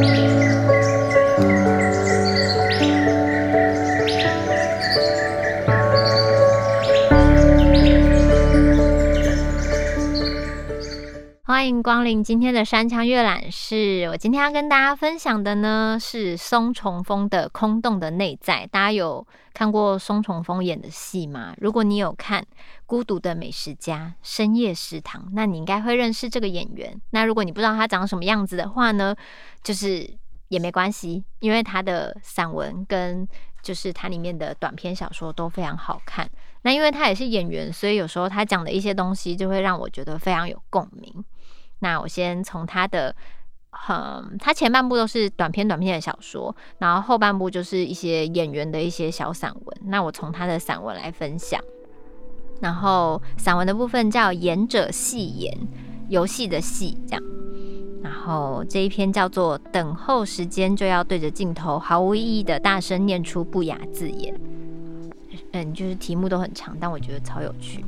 Música 欢迎光临今天的山羌阅览室。我今天要跟大家分享的呢是松重丰的《空洞的内在》。大家有看过松重丰演的戏吗？如果你有看《孤独的美食家》《深夜食堂》，那你应该会认识这个演员。那如果你不知道他长什么样子的话呢，就是也没关系，因为他的散文跟就是他里面的短篇小说都非常好看。那因为他也是演员，所以有时候他讲的一些东西就会让我觉得非常有共鸣。那我先从他的，嗯，他前半部都是短篇短篇的小说，然后后半部就是一些演员的一些小散文。那我从他的散文来分享，然后散文的部分叫“言者戏言”，游戏的戏这样。然后这一篇叫做“等候时间就要对着镜头毫无意义的大声念出不雅字眼”。嗯，就是题目都很长，但我觉得超有趣。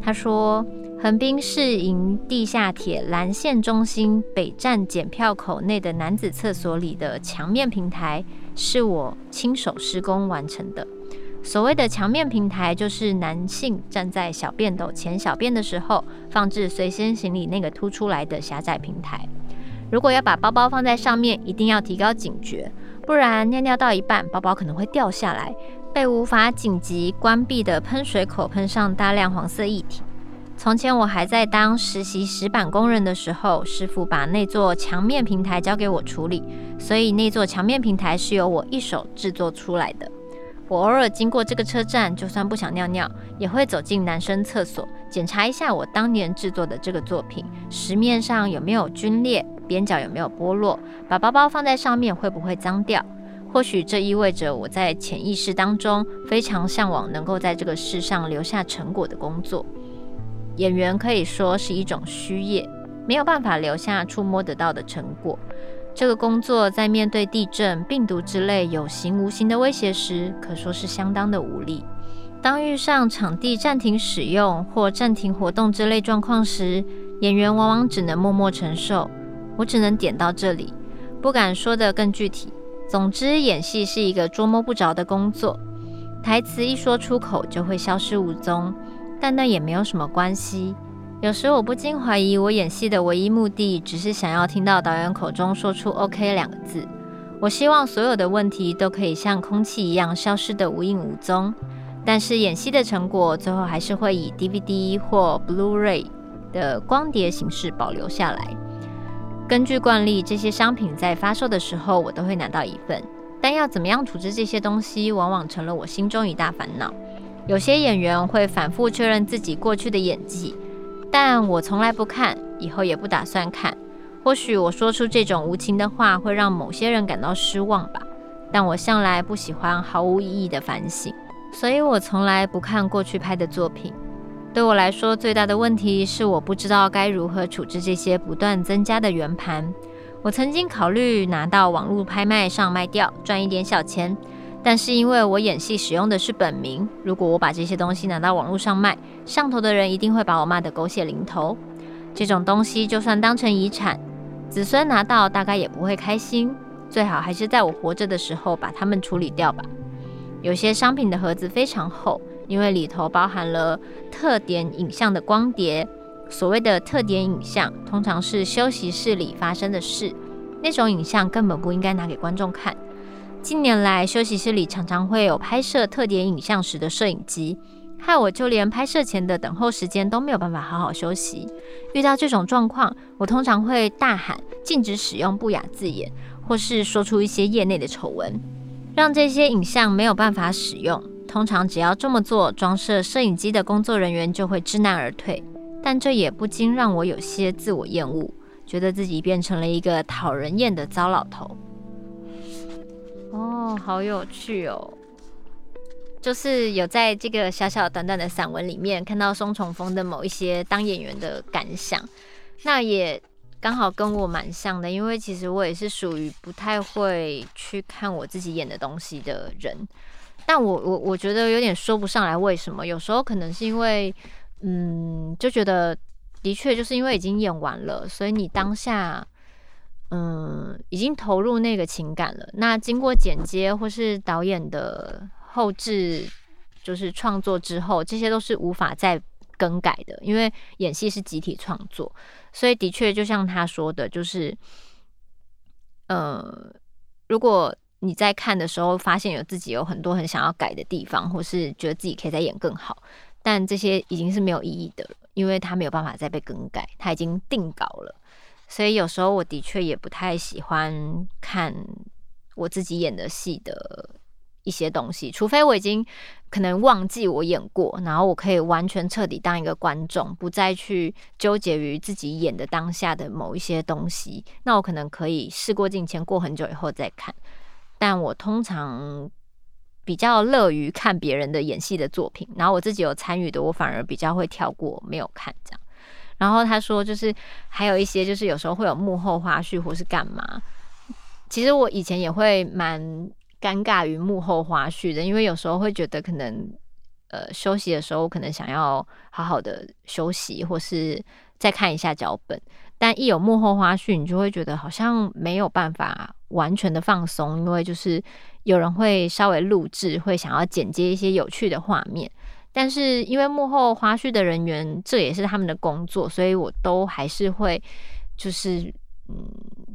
他说。横滨市营地下铁蓝线中心北站检票口内的男子厕所里的墙面平台，是我亲手施工完成的。所谓的墙面平台，就是男性站在小便斗前小便的时候，放置随身行李那个凸出来的狭窄平台。如果要把包包放在上面，一定要提高警觉，不然尿尿到一半，包包可能会掉下来，被无法紧急关闭的喷水口喷上大量黄色液体。从前我还在当实习石板工人的时候，师傅把那座墙面平台交给我处理，所以那座墙面平台是由我一手制作出来的。我偶尔经过这个车站，就算不想尿尿，也会走进男生厕所，检查一下我当年制作的这个作品，石面上有没有龟裂，边角有没有剥落，把包包放在上面会不会脏掉？或许这意味着我在潜意识当中非常向往能够在这个世上留下成果的工作。演员可以说是一种虚业，没有办法留下触摸得到的成果。这个工作在面对地震、病毒之类有形无形的威胁时，可说是相当的无力。当遇上场地暂停使用或暂停活动之类状况时，演员往往只能默默承受。我只能点到这里，不敢说得更具体。总之，演戏是一个捉摸不着的工作，台词一说出口就会消失无踪。但那也没有什么关系。有时我不禁怀疑，我演戏的唯一目的，只是想要听到导演口中说出 “OK” 两个字。我希望所有的问题都可以像空气一样消失得无影无踪。但是演戏的成果，最后还是会以 DVD 或 Blu-ray 的光碟形式保留下来。根据惯例，这些商品在发售的时候，我都会拿到一份。但要怎么样处置这些东西，往往成了我心中一大烦恼。有些演员会反复确认自己过去的演技，但我从来不看，以后也不打算看。或许我说出这种无情的话会让某些人感到失望吧，但我向来不喜欢毫无意义的反省，所以我从来不看过去拍的作品。对我来说，最大的问题是我不知道该如何处置这些不断增加的圆盘。我曾经考虑拿到网络拍卖上卖掉，赚一点小钱。但是因为我演戏使用的是本名，如果我把这些东西拿到网络上卖，上头的人一定会把我骂得狗血淋头。这种东西就算当成遗产，子孙拿到大概也不会开心。最好还是在我活着的时候把它们处理掉吧。有些商品的盒子非常厚，因为里头包含了特点影像的光碟。所谓的特点影像，通常是休息室里发生的事，那种影像根本不应该拿给观众看。近年来，休息室里常常会有拍摄特点影像时的摄影机，害我就连拍摄前的等候时间都没有办法好好休息。遇到这种状况，我通常会大喊禁止使用不雅字眼，或是说出一些业内的丑闻，让这些影像没有办法使用。通常只要这么做，装设摄影机的工作人员就会知难而退。但这也不禁让我有些自我厌恶，觉得自己变成了一个讨人厌的糟老头。哦，好有趣哦！就是有在这个小小短短的散文里面看到松重丰的某一些当演员的感想，那也刚好跟我蛮像的，因为其实我也是属于不太会去看我自己演的东西的人，但我我我觉得有点说不上来为什么，有时候可能是因为，嗯，就觉得的确就是因为已经演完了，所以你当下。嗯已经投入那个情感了。那经过剪接或是导演的后置，就是创作之后，这些都是无法再更改的，因为演戏是集体创作，所以的确就像他说的，就是，呃，如果你在看的时候发现有自己有很多很想要改的地方，或是觉得自己可以再演更好，但这些已经是没有意义的了，因为他没有办法再被更改，他已经定稿了。所以有时候我的确也不太喜欢看我自己演的戏的一些东西，除非我已经可能忘记我演过，然后我可以完全彻底当一个观众，不再去纠结于自己演的当下的某一些东西，那我可能可以事过境迁，过很久以后再看。但我通常比较乐于看别人的演戏的作品，然后我自己有参与的，我反而比较会跳过没有看这样。然后他说，就是还有一些，就是有时候会有幕后花絮或是干嘛。其实我以前也会蛮尴尬于幕后花絮的，因为有时候会觉得可能呃休息的时候可能想要好好的休息，或是再看一下脚本。但一有幕后花絮，你就会觉得好像没有办法完全的放松，因为就是有人会稍微录制，会想要剪接一些有趣的画面。但是因为幕后花絮的人员，这也是他们的工作，所以我都还是会，就是嗯，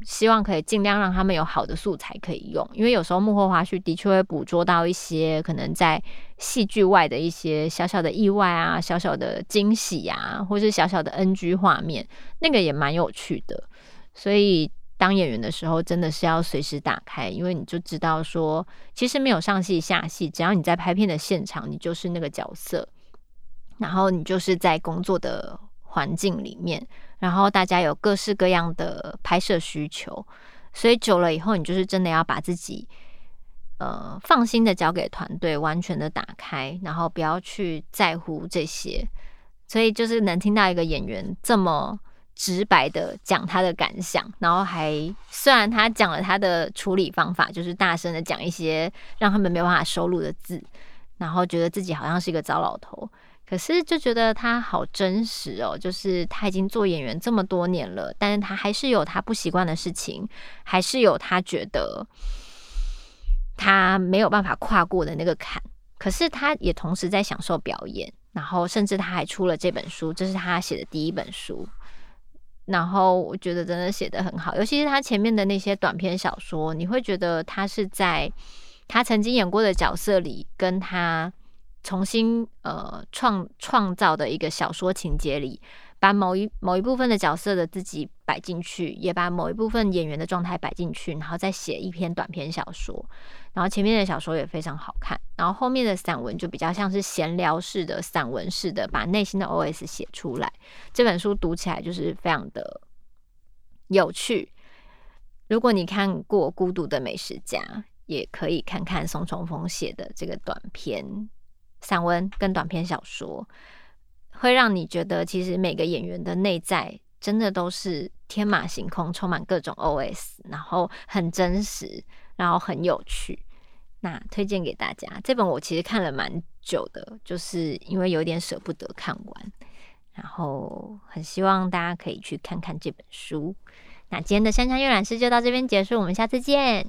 希望可以尽量让他们有好的素材可以用。因为有时候幕后花絮的确会捕捉到一些可能在戏剧外的一些小小的意外啊、小小的惊喜啊，或是小小的 NG 画面，那个也蛮有趣的，所以。当演员的时候，真的是要随时打开，因为你就知道说，其实没有上戏下戏，只要你在拍片的现场，你就是那个角色，然后你就是在工作的环境里面，然后大家有各式各样的拍摄需求，所以久了以后，你就是真的要把自己呃放心的交给团队，完全的打开，然后不要去在乎这些，所以就是能听到一个演员这么。直白的讲他的感想，然后还虽然他讲了他的处理方法，就是大声的讲一些让他们没有办法收录的字，然后觉得自己好像是一个糟老头，可是就觉得他好真实哦，就是他已经做演员这么多年了，但是他还是有他不习惯的事情，还是有他觉得他没有办法跨过的那个坎，可是他也同时在享受表演，然后甚至他还出了这本书，这是他写的第一本书。然后我觉得真的写的很好，尤其是他前面的那些短篇小说，你会觉得他是在他曾经演过的角色里，跟他重新呃创创造的一个小说情节里，把某一某一部分的角色的自己摆进去，也把某一部分演员的状态摆进去，然后再写一篇短篇小说。然后前面的小说也非常好看，然后后面的散文就比较像是闲聊式的散文式的，把内心的 OS 写出来。这本书读起来就是非常的有趣。如果你看过《孤独的美食家》，也可以看看松重丰写的这个短篇散文跟短篇小说，会让你觉得其实每个演员的内在真的都是天马行空，充满各种 OS，然后很真实。然后很有趣，那推荐给大家。这本我其实看了蛮久的，就是因为有点舍不得看完，然后很希望大家可以去看看这本书。那今天的山羌阅览室就到这边结束，我们下次见。